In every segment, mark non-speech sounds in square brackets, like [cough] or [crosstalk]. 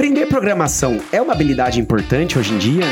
Aprender programação é uma habilidade importante hoje em dia?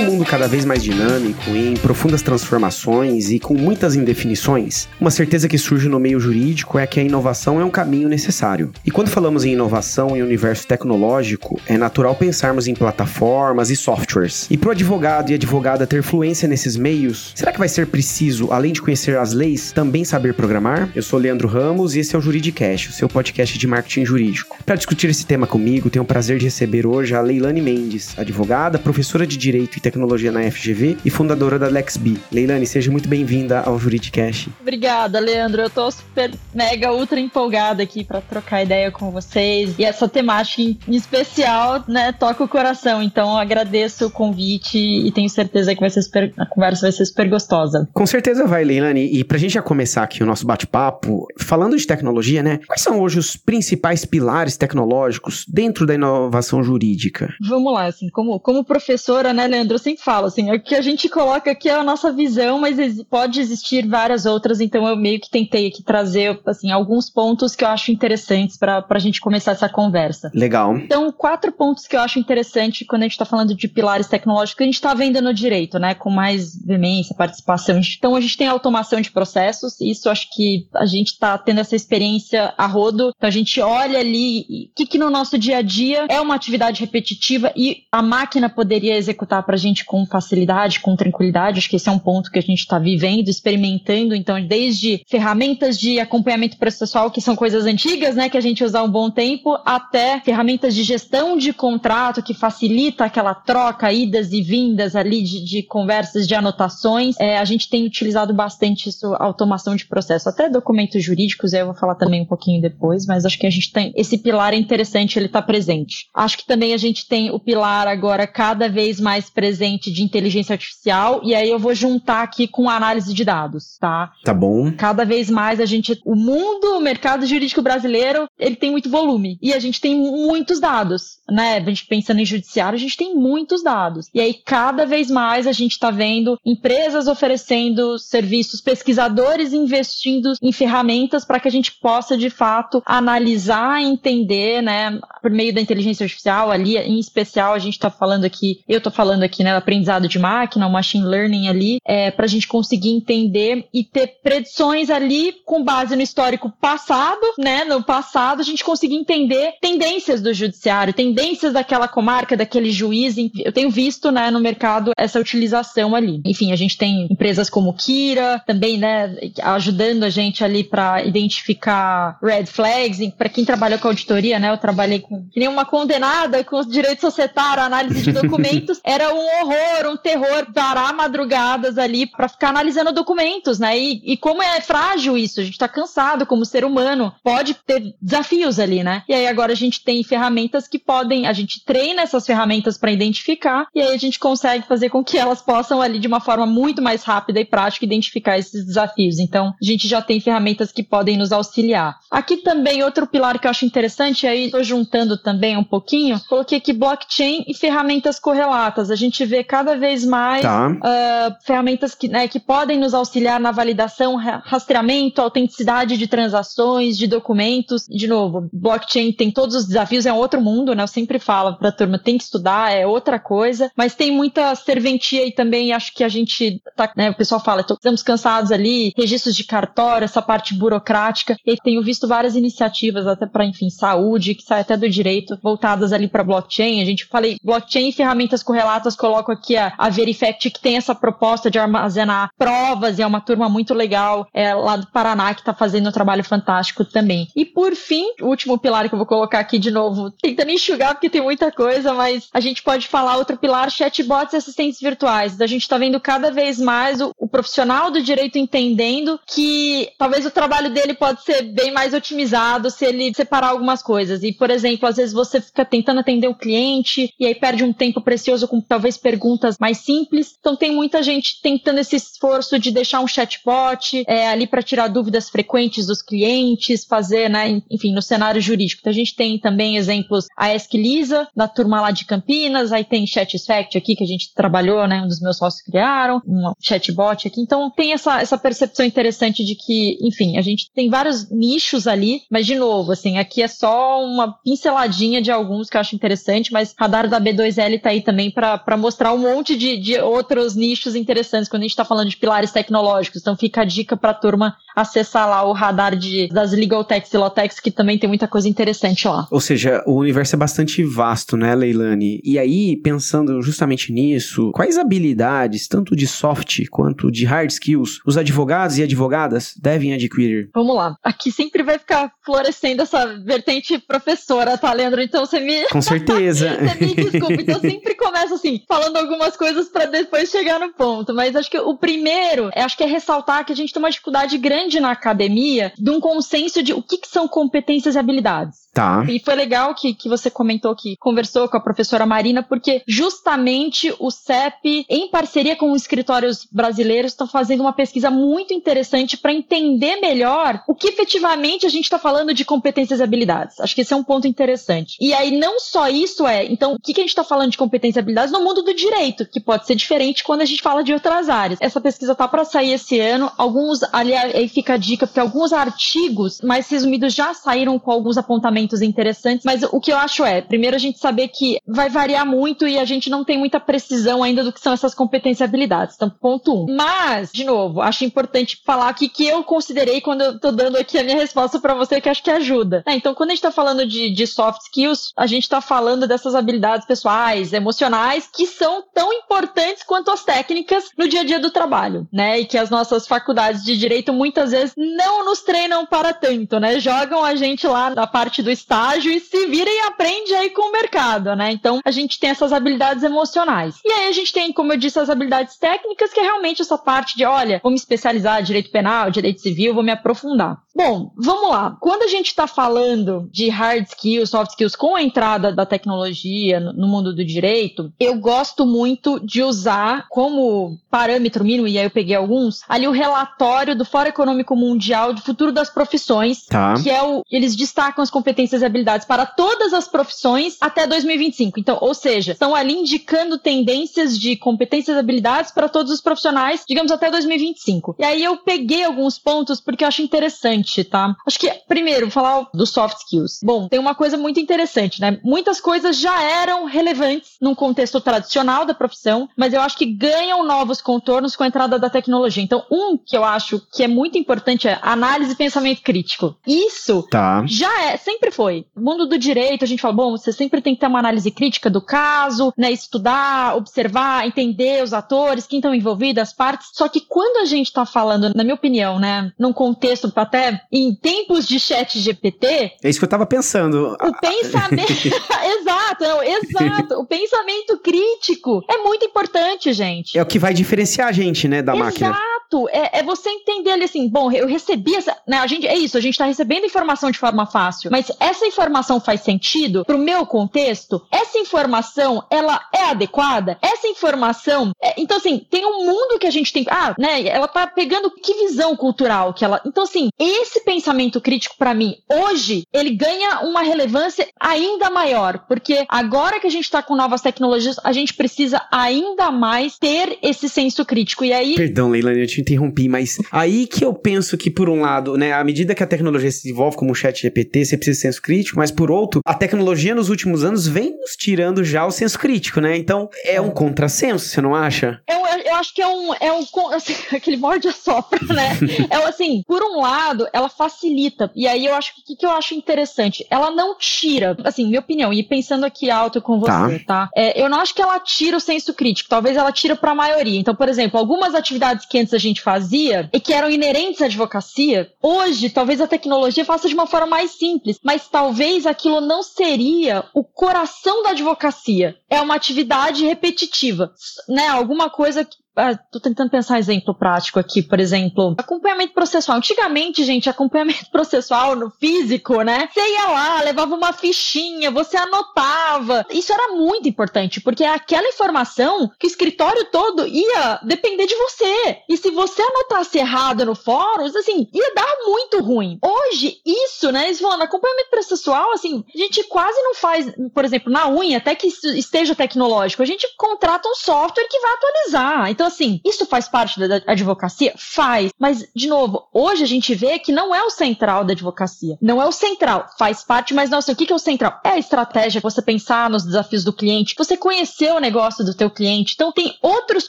Num mundo cada vez mais dinâmico, em profundas transformações e com muitas indefinições, uma certeza que surge no meio jurídico é que a inovação é um caminho necessário. E quando falamos em inovação em universo tecnológico, é natural pensarmos em plataformas e softwares. E para o advogado e advogada ter fluência nesses meios, será que vai ser preciso, além de conhecer as leis, também saber programar? Eu sou Leandro Ramos e esse é o Juridicast, o seu podcast de marketing jurídico. Para discutir esse tema comigo, tenho o prazer de receber hoje a Leilane Mendes, advogada, professora de Direito e Tecnologia na FGV e fundadora da LexB. Leilani, seja muito bem-vinda ao Juridicast. Obrigada, Leandro. Eu tô super, mega, ultra empolgada aqui para trocar ideia com vocês. E essa temática em especial, né, toca o coração. Então, agradeço o convite e tenho certeza que vai ser super, a conversa vai ser super gostosa. Com certeza vai, Leilani. E pra gente já começar aqui o nosso bate-papo, falando de tecnologia, né? Quais são hoje os principais pilares tecnológicos dentro da inovação jurídica? Vamos lá, assim, como, como professora, né, Leandro? Sempre falo, assim, o que a gente coloca aqui é a nossa visão, mas pode existir várias outras, então eu meio que tentei aqui trazer, assim, alguns pontos que eu acho interessantes para a gente começar essa conversa. Legal. Então, quatro pontos que eu acho interessante quando a gente está falando de pilares tecnológicos a gente está vendo no direito, né, com mais veemência, participação. Então, a gente tem a automação de processos, isso acho que a gente está tendo essa experiência a rodo, então a gente olha ali o que, que no nosso dia a dia é uma atividade repetitiva e a máquina poderia executar para a gente gente com facilidade, com tranquilidade. Acho que esse é um ponto que a gente está vivendo, experimentando. Então, desde ferramentas de acompanhamento processual, que são coisas antigas, né, que a gente usa há um bom tempo, até ferramentas de gestão de contrato, que facilita aquela troca, idas e vindas ali de, de conversas, de anotações. É, a gente tem utilizado bastante isso, automação de processo, até documentos jurídicos, eu vou falar também um pouquinho depois, mas acho que a gente tem esse pilar é interessante, ele está presente. Acho que também a gente tem o pilar agora cada vez mais presente presente de inteligência artificial e aí eu vou juntar aqui com análise de dados, tá? Tá bom. Cada vez mais a gente, o mundo, o mercado jurídico brasileiro, ele tem muito volume e a gente tem muitos dados, né? A gente pensando em judiciário, a gente tem muitos dados. E aí cada vez mais a gente está vendo empresas oferecendo serviços, pesquisadores investindo em ferramentas para que a gente possa de fato analisar, entender, né, por meio da inteligência artificial ali, em especial a gente está falando aqui, eu estou falando aqui, né, né, aprendizado de máquina, o machine learning ali, é, para a gente conseguir entender e ter predições ali com base no histórico passado, né? No passado, a gente conseguir entender tendências do judiciário, tendências daquela comarca, daquele juiz. Eu tenho visto, né, no mercado essa utilização ali. Enfim, a gente tem empresas como Kira, também, né, ajudando a gente ali para identificar red flags. Para quem trabalha com auditoria, né, eu trabalhei com que nem uma condenada com os direitos societários, análise de [laughs] documentos, era um horror, um terror, parar madrugadas ali para ficar analisando documentos, né? E, e como é frágil isso, a gente tá cansado como ser humano, pode ter desafios ali, né? E aí agora a gente tem ferramentas que podem, a gente treina essas ferramentas para identificar e aí a gente consegue fazer com que elas possam ali de uma forma muito mais rápida e prática identificar esses desafios. Então, a gente já tem ferramentas que podem nos auxiliar. Aqui também outro pilar que eu acho interessante, aí tô juntando também um pouquinho, coloquei aqui blockchain e ferramentas correlatas. A gente vê cada vez mais tá. uh, ferramentas que, né, que podem nos auxiliar na validação, rastreamento, autenticidade de transações, de documentos. De novo, blockchain tem todos os desafios, é um outro mundo, né? Eu sempre falo para a turma, tem que estudar, é outra coisa, mas tem muita serventia e também acho que a gente tá, né, o pessoal fala, estamos cansados ali, registros de cartório, essa parte burocrática, e tenho visto várias iniciativas até para, enfim, saúde, que sai até do direito, voltadas ali para blockchain. A gente falei blockchain e ferramentas correlatas coloco aqui a, a Verifact, que tem essa proposta de armazenar provas, e é uma turma muito legal é, lá do Paraná, que está fazendo um trabalho fantástico também. E por fim, o último pilar que eu vou colocar aqui de novo, tentando enxugar porque tem muita coisa, mas a gente pode falar outro pilar, chatbots e assistentes virtuais. A gente está vendo cada vez mais o, o profissional do direito entendendo que talvez o trabalho dele pode ser bem mais otimizado se ele separar algumas coisas. E, por exemplo, às vezes você fica tentando atender o cliente e aí perde um tempo precioso com talvez perguntas mais simples. Então tem muita gente tentando esse esforço de deixar um chatbot é, ali para tirar dúvidas frequentes dos clientes, fazer, né, enfim, no cenário jurídico. Então a gente tem também exemplos a Ask Lisa, da turma lá de Campinas, aí tem Chatfact aqui que a gente trabalhou, né, um dos meus sócios criaram, um chatbot aqui. Então tem essa, essa percepção interessante de que, enfim, a gente tem vários nichos ali, mas de novo, assim, aqui é só uma pinceladinha de alguns que eu acho interessante, mas radar da B2L tá aí também para mostrar um monte de, de outros nichos interessantes quando a gente está falando de pilares tecnológicos. Então fica a dica para a turma acessar lá o radar de, das Legal Techs e Lotex, que também tem muita coisa interessante lá. Ou seja, o universo é bastante vasto, né, Leilani? E aí, pensando justamente nisso, quais habilidades, tanto de soft quanto de hard skills, os advogados e advogadas devem adquirir? Vamos lá. Aqui sempre vai ficar florescendo essa vertente professora, tá, Leandro? Então você me. Com certeza. [laughs] você me desculpa. Então [laughs] sempre começa assim, falando algumas coisas para depois chegar no ponto. Mas acho que o primeiro, acho que é ressaltar que a gente tem uma dificuldade grande na academia de um consenso de o que, que são competências e habilidades. Tá. E foi legal que, que você comentou que conversou com a professora Marina, porque justamente o CEP, em parceria com os escritórios brasileiros, estão fazendo uma pesquisa muito interessante para entender melhor o que efetivamente a gente está falando de competências e habilidades. Acho que esse é um ponto interessante. E aí, não só isso é, então, o que, que a gente está falando de competências e habilidades no mundo do direito, que pode ser diferente quando a gente fala de outras áreas. Essa pesquisa tá para sair esse ano. Alguns, ali aí fica a dica, porque alguns artigos mais resumidos já saíram com alguns apontamentos interessantes, mas o que eu acho é, primeiro a gente saber que vai variar muito e a gente não tem muita precisão ainda do que são essas competências e habilidades. Então, ponto um. Mas, de novo, acho importante falar aqui que eu considerei quando eu tô dando aqui a minha resposta para você, que acho que ajuda. É, então, quando a gente tá falando de, de soft skills, a gente tá falando dessas habilidades pessoais, emocionais, que são tão importantes quanto as técnicas no dia a dia do trabalho, né? E que as nossas faculdades de direito muitas vezes não nos treinam para tanto, né? Jogam a gente lá na parte do estágio e se vira e aprende aí com o mercado, né? Então a gente tem essas habilidades emocionais. E aí a gente tem, como eu disse, as habilidades técnicas, que é realmente essa parte de, olha, vou me especializar em direito penal, direito civil, vou me aprofundar. Bom, vamos lá. Quando a gente está falando de hard skills, soft skills, com a entrada da tecnologia no mundo do direito, eu gosto muito de usar como parâmetro mínimo, e aí eu peguei alguns, ali o relatório do Fórum Econômico Mundial de Futuro das Profissões, tá. que é o. Eles destacam as competências competências e habilidades para todas as profissões até 2025. Então, ou seja, estão ali indicando tendências de competências e habilidades para todos os profissionais, digamos, até 2025. E aí eu peguei alguns pontos porque eu acho interessante, tá? Acho que, primeiro, vou falar dos soft skills. Bom, tem uma coisa muito interessante, né? Muitas coisas já eram relevantes num contexto tradicional da profissão, mas eu acho que ganham novos contornos com a entrada da tecnologia. Então, um que eu acho que é muito importante é análise e pensamento crítico. Isso tá. já é, sempre sempre foi. No mundo do direito, a gente fala, bom, você sempre tem que ter uma análise crítica do caso, né? Estudar, observar, entender os atores, quem estão envolvidos, as partes. Só que quando a gente está falando, na minha opinião, né, num contexto até em tempos de chat GPT. É isso que eu estava pensando. O pensamento. [laughs] [laughs] exato, não, exato. o pensamento crítico é muito importante, gente. É o que vai diferenciar a gente, né, da exato. máquina. Exato. É, é, você entender ali assim, bom, eu recebi essa. Né, a gente, é isso, a gente está recebendo informação de forma fácil, mas essa informação faz sentido para o meu contexto? Essa informação, ela é adequada? Essa informação, é, então assim, tem um mundo que a gente tem, ah, né, ela tá pegando que visão cultural que ela, então assim, esse pensamento crítico para mim, hoje, ele ganha uma relevância ainda maior, porque agora que a gente está com novas tecnologias, a gente precisa ainda mais ter esse senso crítico. E aí. Perdão, Leila, eu te interrompi, mas aí que eu penso que, por um lado, né, à medida que a tecnologia se desenvolve, como o chat GPT, você precisa senso crítico, mas por outro, a tecnologia nos últimos anos vem nos tirando já o senso crítico, né? Então é um contrassenso, você não acha? Eu, eu acho que é um, é um [laughs] assim, aquele morde a sopra, né? é assim, por um lado, ela facilita. E aí eu acho que o que eu acho interessante, ela não tira, assim, minha opinião, e pensando aqui alto com você, tá? tá? É, eu não acho que ela tira o senso crítico, talvez ela tira para a maioria. Então, por exemplo, algumas atividades que antes a gente fazia e que eram inerentes à advocacia, hoje talvez a tecnologia faça de uma forma mais simples, mas talvez talvez aquilo não seria o coração da advocacia. É uma atividade repetitiva, né? Alguma coisa que ah, tô tentando pensar um exemplo prático aqui, por exemplo, acompanhamento processual. Antigamente, gente, acompanhamento [laughs] processual no físico, né? Você ia lá, levava uma fichinha, você anotava. Isso era muito importante, porque é aquela informação que o escritório todo ia depender de você. E se você anotasse errado no fórum, assim, ia dar muito ruim. Hoje, isso, né? Falam, acompanhamento processual, assim, a gente quase não faz, por exemplo, na unha, até que esteja tecnológico, a gente contrata um software que vai atualizar. Então, assim, isso faz parte da advocacia? Faz. Mas, de novo, hoje a gente vê que não é o central da advocacia. Não é o central. Faz parte, mas, nossa, o que é o central? É a estratégia, você pensar nos desafios do cliente, você conhecer o negócio do teu cliente. Então, tem outros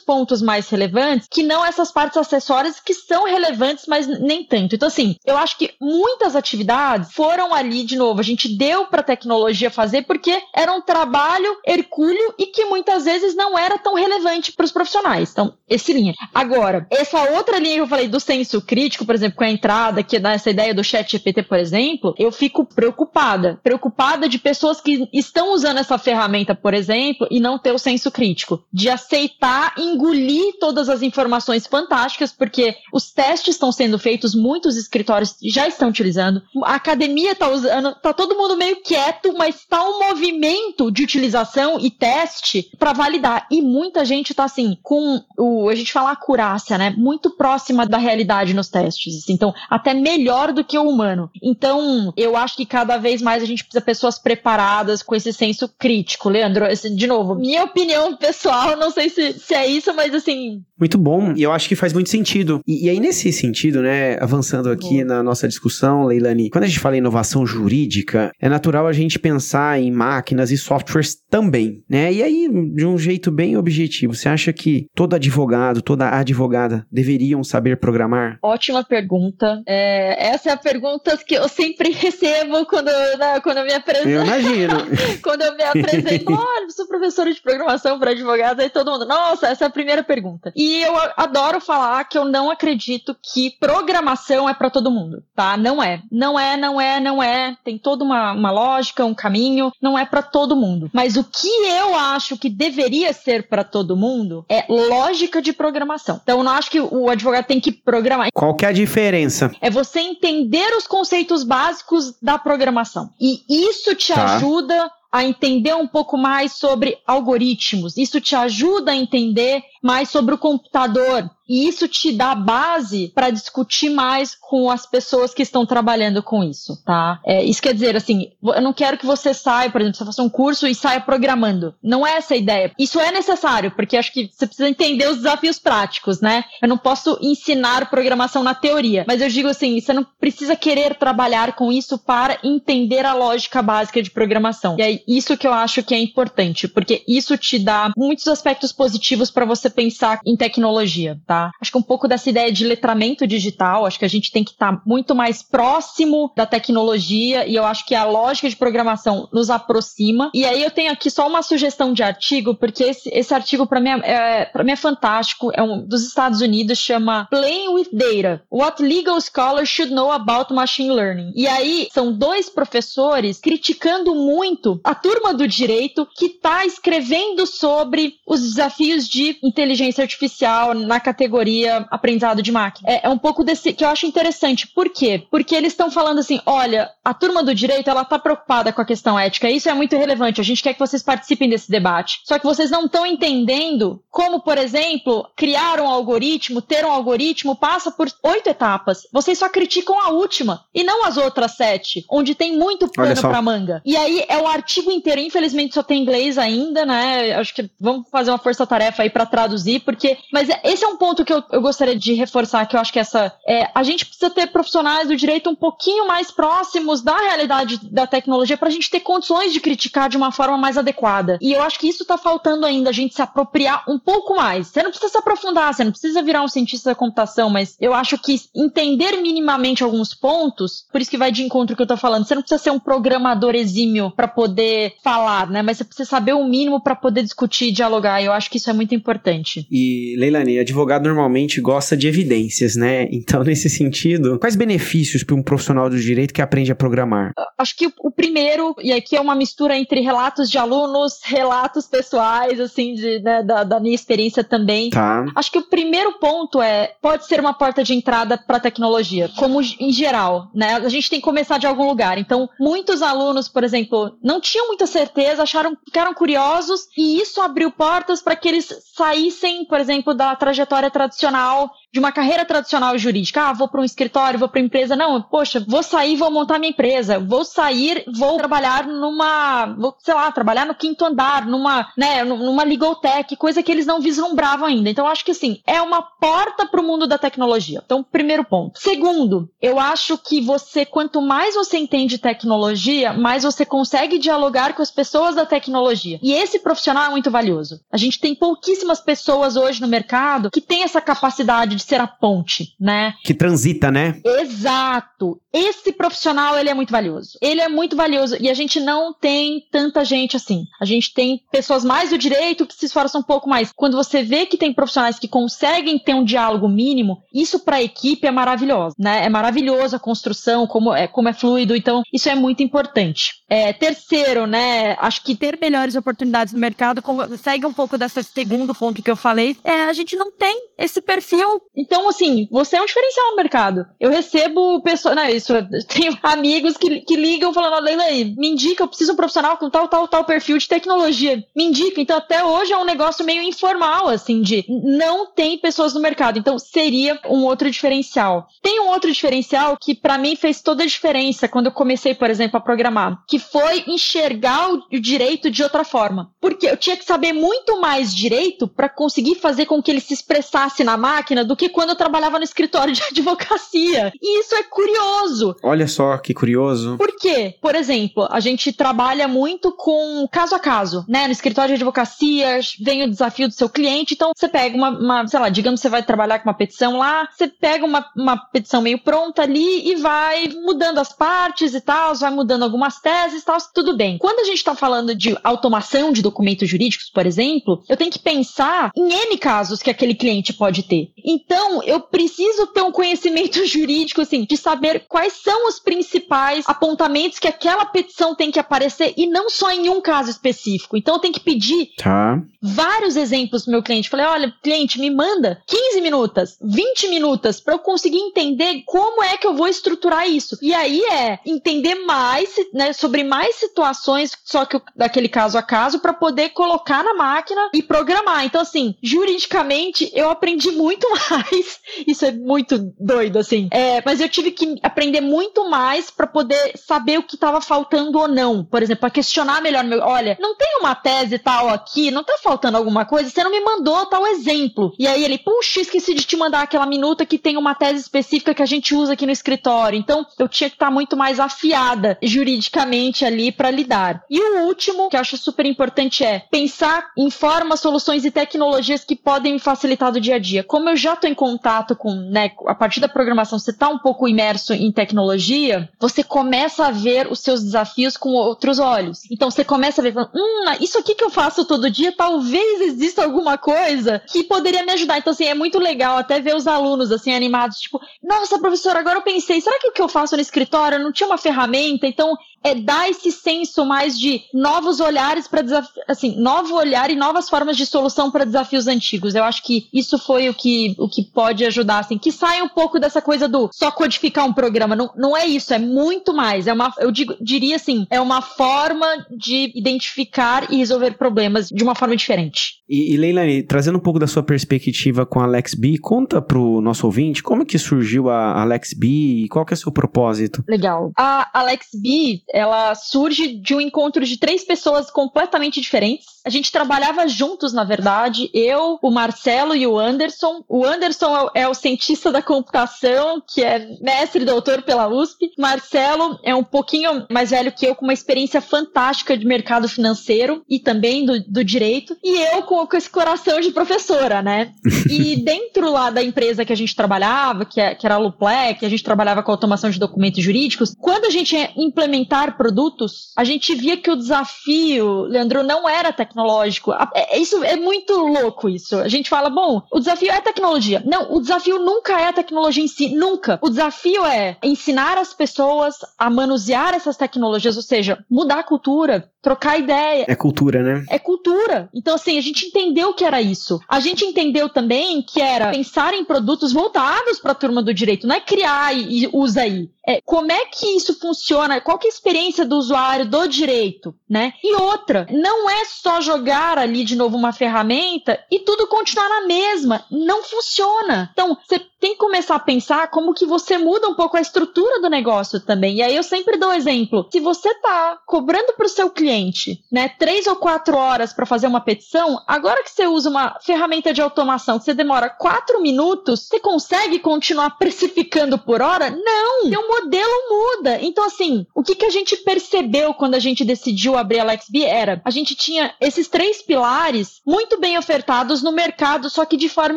pontos mais relevantes que não essas partes acessórias que são relevantes, mas nem tanto. Então, assim, eu acho que muitas atividades foram ali, de novo, a gente deu para a tecnologia fazer porque era um trabalho hercúleo e que muitas vezes não era tão relevante para os profissionais. Então, esse linha. Agora, essa outra linha que eu falei do senso crítico, por exemplo, com a entrada, que nessa ideia do chat GPT, por exemplo, eu fico preocupada. Preocupada de pessoas que estão usando essa ferramenta, por exemplo, e não ter o senso crítico. De aceitar, engolir todas as informações fantásticas, porque os testes estão sendo feitos, muitos escritórios já estão utilizando, a academia está usando, tá todo mundo meio quieto, mas está um movimento de utilização e teste para validar. E muita gente está assim, com o, a gente fala acurácia, né? Muito próxima da realidade nos testes. Assim, então, até melhor do que o humano. Então, eu acho que cada vez mais a gente precisa de pessoas preparadas com esse senso crítico. Leandro, esse, de novo, minha opinião pessoal, não sei se, se é isso, mas assim. Muito bom, e eu acho que faz muito sentido. E, e aí, nesse sentido, né, avançando aqui na nossa discussão, Leilani, quando a gente fala em inovação jurídica, é natural a gente pensar em máquinas e softwares também, né? E aí, de um jeito bem objetivo, você acha que todo advogado, toda advogada deveriam saber programar? Ótima pergunta. É, essa é a pergunta que eu sempre [laughs] recebo quando, né, quando eu me apresento. Eu imagino. [laughs] quando eu me apresento, olha, sou professora de programação para advogado, aí todo mundo, nossa, essa é a primeira pergunta. E eu adoro falar que eu não acredito que programação é para todo mundo, tá? Não é. Não é, não é, não é. Tem toda uma, uma lógica, um caminho, não é para todo mundo. Mas o que eu acho que deveria ser para todo mundo é lógica de programação. Então, eu não acho que o advogado tem que programar. Qual que é a diferença? É você entender os conceitos básicos da programação. E isso te tá. ajuda a entender um pouco mais sobre algoritmos. Isso te ajuda a entender mais sobre o computador. E isso te dá base para discutir mais com as pessoas que estão trabalhando com isso, tá? É, isso quer dizer, assim, eu não quero que você saia, por exemplo, você faça um curso e saia programando. Não é essa a ideia. Isso é necessário, porque acho que você precisa entender os desafios práticos, né? Eu não posso ensinar programação na teoria, mas eu digo assim, você não precisa querer trabalhar com isso para entender a lógica básica de programação. E é isso que eu acho que é importante, porque isso te dá muitos aspectos positivos para você pensar em tecnologia, tá? Acho que um pouco dessa ideia de letramento digital, acho que a gente tem que estar tá muito mais próximo da tecnologia e eu acho que a lógica de programação nos aproxima. E aí eu tenho aqui só uma sugestão de artigo, porque esse, esse artigo para mim, é, é mim é fantástico, é um dos Estados Unidos, chama Playing with Data: What Legal Scholars Should Know About Machine Learning. E aí são dois professores criticando muito a turma do direito que está escrevendo sobre os desafios de inteligência inteligência artificial na categoria aprendizado de máquina. É, é um pouco desse que eu acho interessante. Por quê? Porque eles estão falando assim: olha, a turma do direito ela tá preocupada com a questão ética. Isso é muito relevante. A gente quer que vocês participem desse debate. Só que vocês não estão entendendo como, por exemplo, criar um algoritmo, ter um algoritmo passa por oito etapas. Vocês só criticam a última e não as outras sete, onde tem muito pano para manga. E aí é o artigo inteiro. Infelizmente só tem inglês ainda, né? Acho que vamos fazer uma força-tarefa aí para traduzir traduzir, porque. Mas é, esse é um ponto que eu, eu gostaria de reforçar, que eu acho que essa. É, a gente precisa ter profissionais do direito um pouquinho mais próximos da realidade da tecnologia para a gente ter condições de criticar de uma forma mais adequada. E eu acho que isso está faltando ainda, a gente se apropriar um pouco mais. Você não precisa se aprofundar, você não precisa virar um cientista da computação, mas eu acho que entender minimamente alguns pontos, por isso que vai de encontro que eu tô falando, você não precisa ser um programador exímio para poder falar, né? Mas você precisa saber o mínimo para poder discutir e dialogar. Eu acho que isso é muito importante. Importante. E, Leilani, advogado normalmente gosta de evidências, né? Então, [laughs] nesse sentido, quais benefícios para um profissional do direito que aprende a programar? Acho que o primeiro, e aqui é uma mistura entre relatos de alunos, relatos pessoais, assim, de, né, da, da, minha experiência também. Tá. Acho que o primeiro ponto é, pode ser uma porta de entrada para a tecnologia, como em geral, né? A gente tem que começar de algum lugar. Então, muitos alunos, por exemplo, não tinham muita certeza, acharam, ficaram curiosos, e isso abriu portas para que eles saíssem, por exemplo, da trajetória tradicional de uma carreira tradicional jurídica. Ah, vou para um escritório, vou para empresa. Não, poxa, vou sair, vou montar minha empresa. Vou sair, vou trabalhar numa, vou, sei lá, trabalhar no quinto andar, numa, né, numa legal tech, coisa que eles não vislumbravam ainda. Então, acho que assim, é uma porta para o mundo da tecnologia. Então, primeiro ponto. Segundo, eu acho que você, quanto mais você entende tecnologia, mais você consegue dialogar com as pessoas da tecnologia. E esse profissional é muito valioso. A gente tem pouquíssimas pessoas hoje no mercado que têm essa capacidade de de ser a ponte, né? Que transita, né? Exato. Esse profissional, ele é muito valioso. Ele é muito valioso e a gente não tem tanta gente assim. A gente tem pessoas mais do direito que se esforçam um pouco mais. Quando você vê que tem profissionais que conseguem ter um diálogo mínimo, isso para a equipe é maravilhoso, né? É maravilhoso a construção, como é, como é fluido. Então, isso é muito importante. É, terceiro, né? Acho que ter melhores oportunidades no mercado segue um pouco desse segundo ponto que eu falei. É, a gente não tem esse perfil então, assim, você é um diferencial no mercado. Eu recebo pessoas, né, isso, [laughs] tenho amigos que, que ligam falando, Leila me indica, eu preciso um profissional com tal, tal, tal perfil de tecnologia. Me indica. Então, até hoje é um negócio meio informal, assim, de não tem pessoas no mercado. Então, seria um outro diferencial. Tem um outro diferencial que, para mim, fez toda a diferença quando eu comecei, por exemplo, a programar, que foi enxergar o direito de outra forma. Porque eu tinha que saber muito mais direito para conseguir fazer com que ele se expressasse na máquina do que quando eu trabalhava no escritório de [laughs] advocacia. E isso é curioso. Olha só que curioso. Por quê? Por exemplo, a gente trabalha muito com caso a caso, né? No escritório de advocacia, vem o desafio do seu cliente, então você pega uma, uma sei lá, digamos que você vai trabalhar com uma petição lá, você pega uma, uma petição meio pronta ali e vai mudando as partes e tal, vai mudando algumas teses e tal, tudo bem. Quando a gente está falando de automação de documentos jurídicos, por exemplo, eu tenho que pensar em N casos que aquele cliente pode ter. Então, então, eu preciso ter um conhecimento [laughs] jurídico, assim, de saber quais são os principais apontamentos que aquela petição tem que aparecer e não só em um caso específico. Então, eu tenho que pedir tá. vários exemplos pro meu cliente. Falei, olha, cliente, me manda 15 minutos, 20 minutos para eu conseguir entender como é que eu vou estruturar isso. E aí é entender mais, né, sobre mais situações, só que daquele caso a caso, para poder colocar na máquina e programar. Então, assim, juridicamente, eu aprendi muito mais [laughs] mais. Isso é muito doido, assim. É, mas eu tive que aprender muito mais para poder saber o que estava faltando ou não. Por exemplo, para questionar melhor. Meu, olha, não tem uma tese tal aqui, não tá faltando alguma coisa? Você não me mandou tal exemplo. E aí ele, puxa, esqueci de te mandar aquela minuta que tem uma tese específica que a gente usa aqui no escritório. Então, eu tinha que estar tá muito mais afiada juridicamente ali para lidar. E o último, que eu acho super importante, é pensar em formas, soluções e tecnologias que podem me facilitar do dia a dia. Como eu já estou em contato com, né, a partir da programação, você está um pouco imerso em tecnologia, você começa a ver os seus desafios com outros olhos. Então você começa a ver, hum, isso aqui que eu faço todo dia, talvez exista alguma coisa que poderia me ajudar. Então, assim, é muito legal até ver os alunos, assim, animados, tipo, nossa, professora, agora eu pensei, será que o que eu faço no escritório não tinha uma ferramenta? Então, é dar esse senso mais de novos olhares para desafios, assim, novo olhar e novas formas de solução para desafios antigos. Eu acho que isso foi o que, o que pode ajudar, assim, que saia um pouco dessa coisa do só codificar um programa. Não, não é isso, é muito mais. É uma, eu digo, diria assim, é uma forma de identificar e resolver problemas de uma forma diferente. E, e Leilani, trazendo um pouco da sua perspectiva com a Alex B, conta pro nosso ouvinte como é que surgiu a Alex B e qual que é o seu propósito? Legal. A Alex B ela surge de um encontro de três pessoas completamente diferentes. A gente trabalhava juntos, na verdade, eu, o Marcelo e o Anderson. O Anderson é, é o cientista da computação, que é mestre e doutor pela USP. Marcelo é um pouquinho mais velho que eu, com uma experiência fantástica de mercado financeiro e também do, do direito. E eu com com, esse coração de professora, né? e [laughs] dentro lá da empresa que a gente trabalhava, que, é, que era a Luplec, que a gente trabalhava com automação de documentos jurídicos, quando a gente ia implementar produtos, a gente via que o desafio, Leandro, não era tecnológico. É, isso é muito louco isso. A gente fala, bom, o desafio é tecnologia. Não, o desafio nunca é a tecnologia em si, nunca. O desafio é ensinar as pessoas a manusear essas tecnologias, ou seja, mudar a cultura, trocar ideia. É cultura, né? É cultura. Então, assim, a gente entendeu que era isso. A gente entendeu também que era pensar em produtos voltados para a turma do direito, não é criar e, e usa aí. É, como é que isso funciona? Qual que é a experiência do usuário do direito, né? E outra, não é só jogar ali de novo uma ferramenta e tudo continuar na mesma. Não funciona. Então, você tem que começar a pensar como que você muda um pouco a estrutura do negócio também. E aí eu sempre dou exemplo. Se você está cobrando para o seu cliente, né, três ou quatro horas para fazer uma petição, agora que você usa uma ferramenta de automação que você demora quatro minutos, você consegue continuar precificando por hora? Não! Seu modelo muda. Então, assim, o que, que a gente percebeu quando a gente decidiu abrir a LexB era, a gente tinha esses três pilares muito bem ofertados no mercado, só que de forma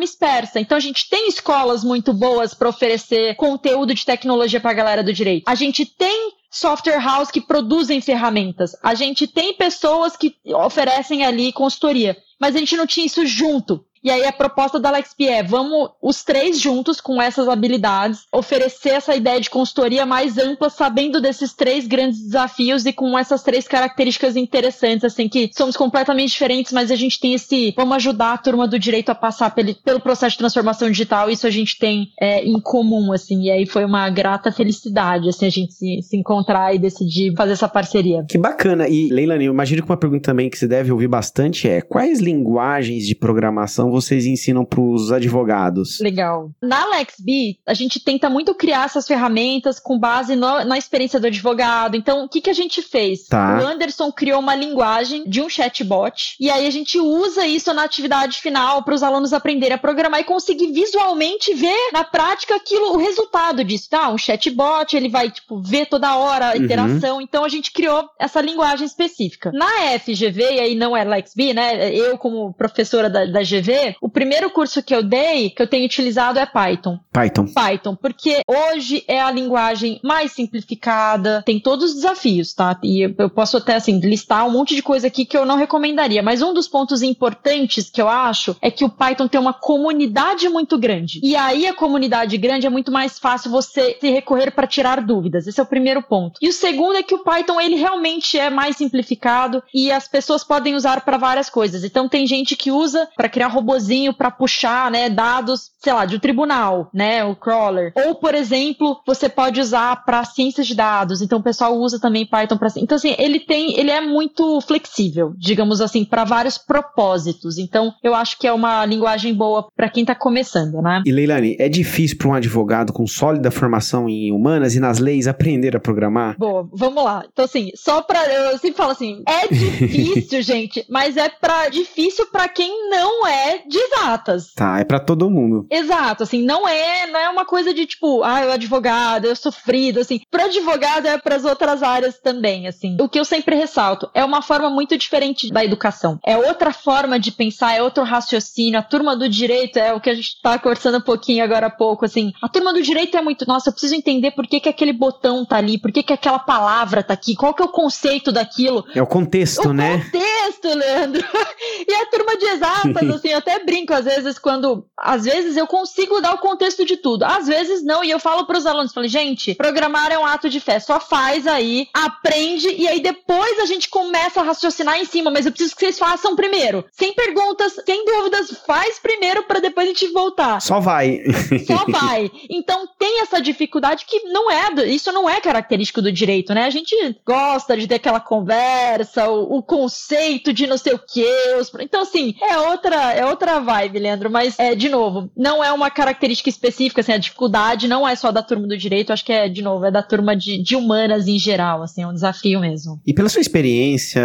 dispersa. Então, a gente tem escolas muito boas para oferecer conteúdo de tecnologia para a galera do direito. A gente tem software house que produzem ferramentas. A gente tem pessoas que oferecem ali consultoria, mas a gente não tinha isso junto. E aí a proposta da LexP é, vamos os três juntos com essas habilidades, oferecer essa ideia de consultoria mais ampla, sabendo desses três grandes desafios e com essas três características interessantes, assim, que somos completamente diferentes, mas a gente tem esse, vamos ajudar a turma do direito a passar pelo, pelo processo de transformação digital, isso a gente tem é, em comum, assim, e aí foi uma grata felicidade, assim, a gente se, se encontrar e decidir fazer essa parceria. Que bacana, e Leilani, eu imagino que uma pergunta também que você deve ouvir bastante é, quais linguagens de programação vocês ensinam para os advogados? Legal. Na LexB, a gente tenta muito criar essas ferramentas com base no, na experiência do advogado. Então, o que, que a gente fez? Tá. O Anderson criou uma linguagem de um chatbot e aí a gente usa isso na atividade final para os alunos aprenderem a programar e conseguir visualmente ver na prática aquilo, o resultado disso. Tá, um chatbot, ele vai tipo ver toda hora a uhum. interação. Uhum. Então a gente criou essa linguagem específica. Na FGV, e aí não é LexB, né? Eu como professora da, da GV, o primeiro curso que eu dei, que eu tenho utilizado é Python. Python. Python, porque hoje é a linguagem mais simplificada, tem todos os desafios, tá? E eu posso até, assim, listar um monte de coisa aqui que eu não recomendaria, mas um dos pontos importantes que eu acho é que o Python tem uma comunidade muito grande. E aí a comunidade grande é muito mais fácil você se recorrer para tirar dúvidas. Esse é o primeiro ponto. E o segundo é que o Python, ele realmente é mais simplificado e as pessoas podem usar para várias coisas. Então tem gente que usa para criar robôs robozinho para puxar, né, dados, sei lá, de um tribunal, né, o crawler. Ou, por exemplo, você pode usar para ciências de dados. Então o pessoal usa também Python para Então assim, ele tem, ele é muito flexível, digamos assim, para vários propósitos. Então, eu acho que é uma linguagem boa para quem tá começando, né? E Leilani, é difícil para um advogado com sólida formação em humanas e nas leis aprender a programar? Boa, vamos lá. Então assim, só para eu sempre falo assim, é [laughs] difícil, gente, mas é para difícil para quem não é de exatas. Tá, é para todo mundo. Exato, assim, não é, não é uma coisa de tipo, ah, eu advogado, eu sofrido, assim. Para advogado é para as outras áreas também, assim. O que eu sempre ressalto é uma forma muito diferente da educação. É outra forma de pensar, é outro raciocínio. A turma do direito é o que a gente tá conversando um pouquinho agora há pouco, assim. A turma do direito é muito, nossa, eu preciso entender por que que aquele botão tá ali, por que que aquela palavra tá aqui, qual que é o conceito daquilo. É o contexto, o né? O contexto, Leandro. [laughs] e a turma de exatas, [laughs] assim, até brinco às vezes quando, às vezes eu consigo dar o contexto de tudo, às vezes não, e eu falo para os alunos, falei, gente, programar é um ato de fé, só faz aí, aprende e aí depois a gente começa a raciocinar em cima, mas eu preciso que vocês façam primeiro, sem perguntas, sem dúvidas, faz primeiro para depois a gente voltar. Só vai. [laughs] Só vai. Então tem essa dificuldade que não é, isso não é característico do direito, né? A gente gosta de ter aquela conversa, o, o conceito de não sei o que, os... então assim, é outra, é outra outra vibe, Leandro, mas, é, de novo, não é uma característica específica, assim, a dificuldade não é só da turma do direito, acho que é, de novo, é da turma de, de humanas em geral, assim, é um desafio mesmo. E pela sua experiência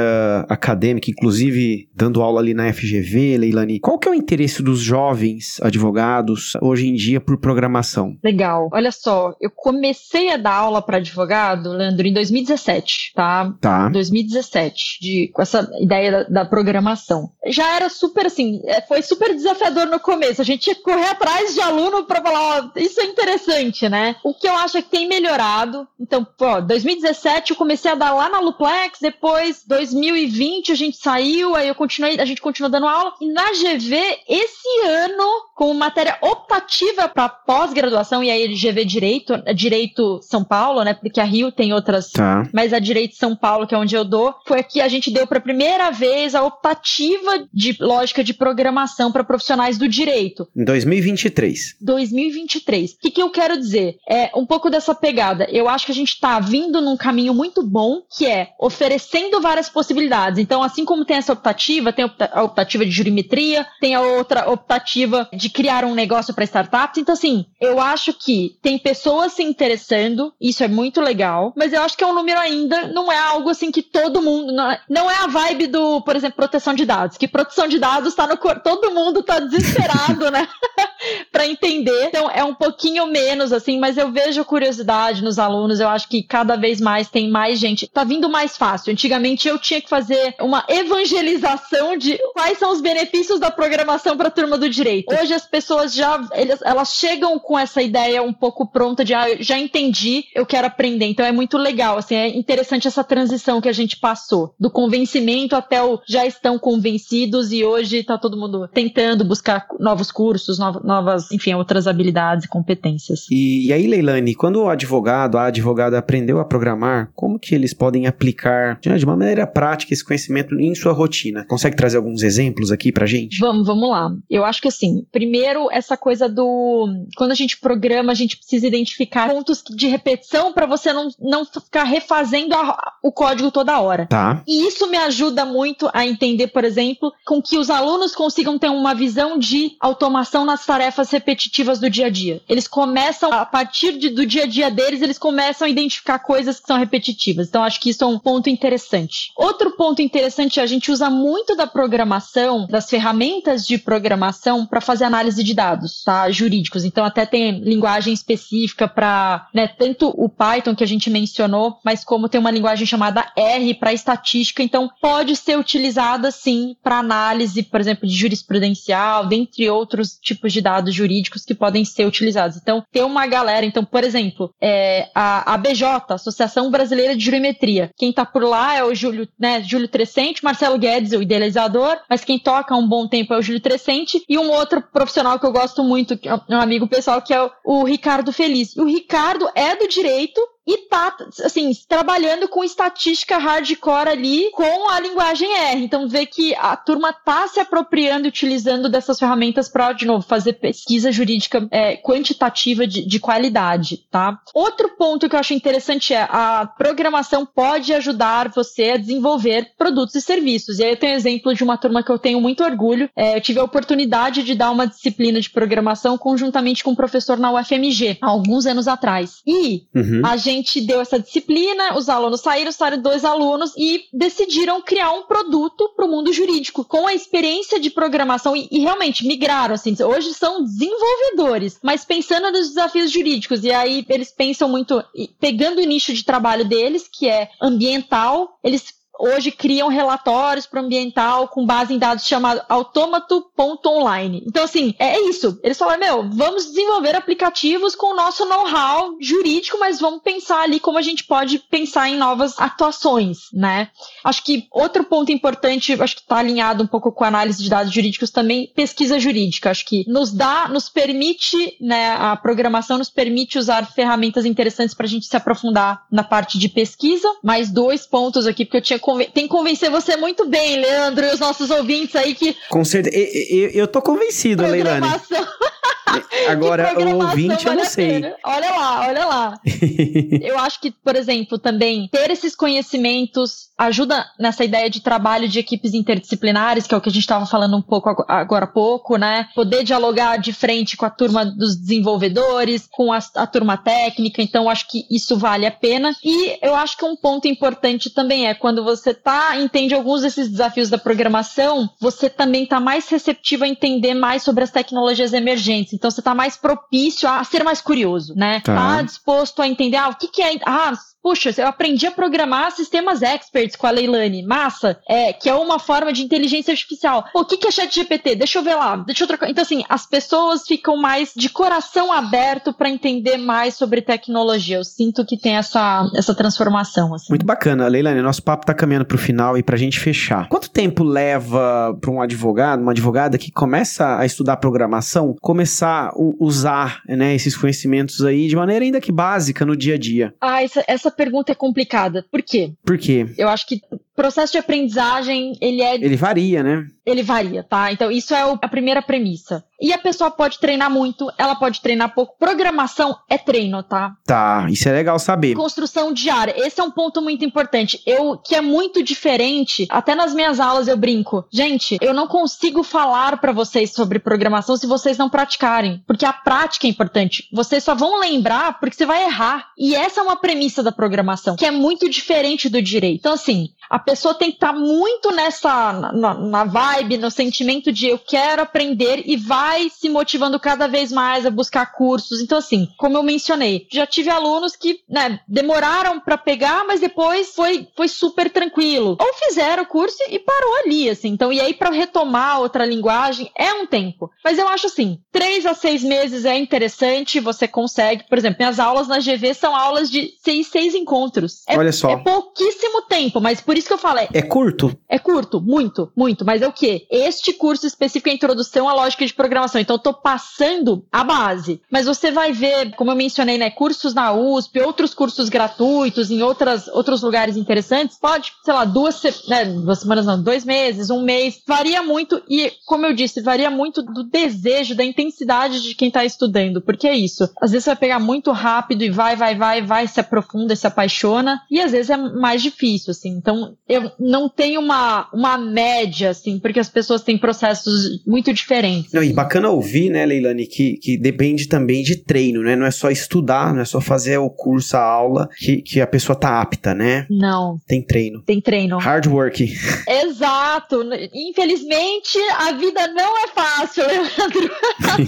acadêmica, inclusive dando aula ali na FGV, Leilani, qual que é o interesse dos jovens advogados hoje em dia por programação? Legal. Olha só, eu comecei a dar aula para advogado, Leandro, em 2017, tá? Tá. 2017, de, com essa ideia da, da programação. Já era super assim, é, foi super desafiador no começo. A gente tinha que correr atrás de aluno para falar, ó, isso é interessante, né? O que eu acho é que tem melhorado. Então, pô, 2017 eu comecei a dar lá na Luplex, depois 2020 a gente saiu, aí eu continuei, a gente continuou dando aula. E na GV, esse ano, com matéria optativa para pós-graduação, e aí GV Direito, Direito São Paulo, né? Porque a Rio tem outras, tá. mas a Direito São Paulo, que é onde eu dou, foi aqui a gente deu para primeira vez a optativa de lógica de programação para profissionais do direito. Em 2023. 2023. O que, que eu quero dizer? É um pouco dessa pegada. Eu acho que a gente está vindo num caminho muito bom, que é oferecendo várias possibilidades. Então, assim como tem essa optativa, tem a optativa de jurimetria, tem a outra optativa de criar um negócio para startups. Então, assim, eu acho que tem pessoas se interessando, isso é muito legal, mas eu acho que é um número ainda, não é algo assim que todo mundo. Não é, não é a vibe do, por exemplo, proteção de dados, que proteção de dados está no corpo, todo mundo está desesperado, né? [laughs] [laughs] para entender. Então, é um pouquinho menos, assim, mas eu vejo curiosidade nos alunos, eu acho que cada vez mais tem mais gente. Tá vindo mais fácil. Antigamente eu tinha que fazer uma evangelização de quais são os benefícios da programação para a turma do direito. Hoje as pessoas já elas, elas chegam com essa ideia um pouco pronta de ah, já entendi, eu quero aprender. Então é muito legal, assim, é interessante essa transição que a gente passou do convencimento até o já estão convencidos e hoje tá todo mundo tentando buscar novos cursos, novas, enfim, outras habilidades e competências. E, e aí, Leilani, quando o advogado, a advogada aprendeu a programar, como que eles podem aplicar de uma maneira prática esse conhecimento em sua rotina? Consegue trazer alguns exemplos aqui pra gente? Vamos, vamos lá. Eu acho que assim, primeiro essa coisa do quando a gente programa, a gente precisa identificar pontos de repetição para você não, não ficar refazendo a, o código toda hora. Tá. E isso me ajuda muito a entender, por exemplo, com que os alunos consigam ter uma visão de automação nas tarefas repetitivas do dia a dia. Eles começam, a partir de, do dia a dia deles, eles começam a identificar coisas que são repetitivas. Então, acho que isso é um ponto interessante. Outro ponto interessante é a gente usa muito da programação, das ferramentas de programação, para fazer análise de dados, tá? Jurídicos. Então, até tem linguagem específica para, né, tanto o Python que a gente mencionou, mas como tem uma linguagem chamada R para estatística. Então, pode ser utilizada sim para análise, por exemplo, de jurisprudencial, dentre outros tipos de dados jurídicos que podem ser utilizados. Então, tem uma galera, então, por exemplo, é, a ABJ, Associação Brasileira de Jurimetria. Quem está por lá é o Júlio, né, Júlio Trescente, Marcelo Guedes, o idealizador, mas quem toca há um bom tempo é o Júlio Trescente, e um outro profissional que eu gosto muito, que é um amigo pessoal, que é o, o Ricardo Feliz. E o Ricardo é do direito, e tá, assim, trabalhando com estatística hardcore ali com a linguagem R. Então, vê que a turma tá se apropriando e utilizando dessas ferramentas para, de novo, fazer pesquisa jurídica é, quantitativa de, de qualidade, tá? Outro ponto que eu acho interessante é a programação pode ajudar você a desenvolver produtos e serviços. E aí eu tenho um exemplo de uma turma que eu tenho muito orgulho. É, eu tive a oportunidade de dar uma disciplina de programação conjuntamente com um professor na UFMG, há alguns anos atrás. E uhum. a gente gente deu essa disciplina, os alunos saíram, saíram dois alunos e decidiram criar um produto para o mundo jurídico. Com a experiência de programação e, e, realmente migraram, assim, hoje são desenvolvedores, mas pensando nos desafios jurídicos. E aí eles pensam muito, pegando o nicho de trabalho deles, que é ambiental, eles hoje criam relatórios para o ambiental com base em dados chamado autômato.online. Então, assim, é isso. Eles falaram, meu, vamos desenvolver aplicativos com o nosso know-how jurídico, mas vamos pensar ali como a gente pode pensar em novas atuações, né? Acho que outro ponto importante, acho que está alinhado um pouco com a análise de dados jurídicos também, pesquisa jurídica. Acho que nos dá, nos permite, né, a programação nos permite usar ferramentas interessantes para a gente se aprofundar na parte de pesquisa. Mais dois pontos aqui, porque eu tinha tem que convencer você muito bem, Leandro, e os nossos ouvintes aí que. Com certeza. Eu, eu, eu tô convencido, Leilani. [laughs] [laughs] Agora, o ouvinte, eu não sei. Olha lá, olha lá. [laughs] eu acho que, por exemplo, também ter esses conhecimentos ajuda nessa ideia de trabalho de equipes interdisciplinares, que é o que a gente estava falando um pouco agora há pouco, né? Poder dialogar de frente com a turma dos desenvolvedores, com a, a turma técnica. Então, acho que isso vale a pena. E eu acho que um ponto importante também é quando você tá entende alguns desses desafios da programação, você também está mais receptivo a entender mais sobre as tecnologias emergentes. Então, você está mais propício a ser mais curioso, né? Tá, tá disposto a entender, ah, o que, que é. Ah, puxa, eu aprendi a programar sistemas experts com a Leilani, massa, é, que é uma forma de inteligência artificial. o que, que é chat GPT? Deixa eu ver lá, deixa eu trocar. Então, assim, as pessoas ficam mais de coração aberto para entender mais sobre tecnologia. Eu sinto que tem essa, essa transformação. Assim. Muito bacana. Leilani, nosso papo tá caminhando pro final e pra gente fechar. Quanto tempo leva para um advogado, uma advogada que começa a estudar programação, começar a usar né, esses conhecimentos aí de maneira ainda que básica no dia a dia? Ah, essa, essa pergunta é complicada. Por quê? Por quê? Eu acho que processo de aprendizagem, ele é... Ele varia, né? Ele varia, tá? Então, isso é a primeira premissa. E a pessoa pode treinar muito, ela pode treinar pouco. Programação é treino, tá? Tá, isso é legal saber. Construção diária, esse é um ponto muito importante. Eu, que é muito diferente, até nas minhas aulas eu brinco. Gente, eu não consigo falar para vocês sobre programação se vocês não praticarem, porque a prática é importante. Vocês só vão lembrar porque você vai errar. E essa é uma premissa da programação, que é muito diferente do direito. Então, assim, a pessoa tem que estar tá muito nessa, na, na vibe, no sentimento de eu quero aprender e vai se motivando cada vez mais a buscar cursos. Então, assim, como eu mencionei, já tive alunos que né, demoraram para pegar, mas depois foi, foi super tranquilo. Ou fizeram o curso e parou ali, assim. Então, e aí para retomar outra linguagem é um tempo. Mas eu acho assim, três a seis meses é interessante, você consegue. Por exemplo, minhas aulas na GV são aulas de seis, seis encontros. É, Olha só. É pouquíssimo tempo, mas por isso que eu falo. É, é curto? É curto, muito, muito. Mas é o quê? Este curso específico é introdução à lógica de programação. Então, eu tô passando a base. Mas você vai ver, como eu mencionei, né? Cursos na USP, outros cursos gratuitos em outras, outros lugares interessantes. Pode, sei lá, duas, né, duas semanas, não, dois meses, um mês. Varia muito. E, como eu disse, varia muito do desejo, da intensidade de quem tá estudando. Porque é isso. Às vezes você vai pegar muito rápido e vai, vai, vai, vai, se aprofunda, se apaixona. E às vezes é mais difícil, assim. Então, eu não tenho uma, uma média, assim, porque as pessoas têm processos muito diferentes. Não, e bacana ouvir, né, Leilani, que, que depende também de treino, né? Não é só estudar, não é só fazer o curso, a aula, que, que a pessoa tá apta, né? Não. Tem treino. Tem treino. Hard work. [laughs] Exato. Infelizmente, a vida não é fácil, Leandro.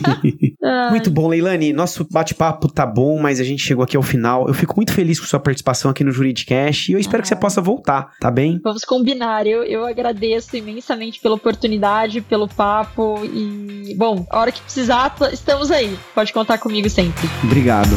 [laughs] muito bom, Leilani. Nosso bate-papo tá bom, mas a gente chegou aqui ao final. Eu fico muito feliz com sua participação aqui no Juridicast e eu espero ah. que você possa voltar, tá bem? Vamos combinar. Eu, eu agradeço imensamente pela oportunidade, pelo papo e, bom, a hora que precisar, estamos aí. Pode contar comigo sempre. Obrigado.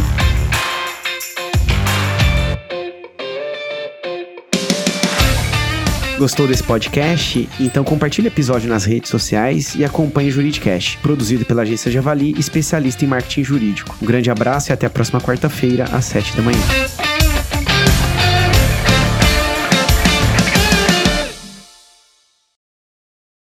Gostou desse podcast? Então compartilhe o episódio nas redes sociais e acompanhe o Juridicast, produzido pela agência Javali, especialista em marketing jurídico. Um grande abraço e até a próxima quarta-feira, às 7 da manhã.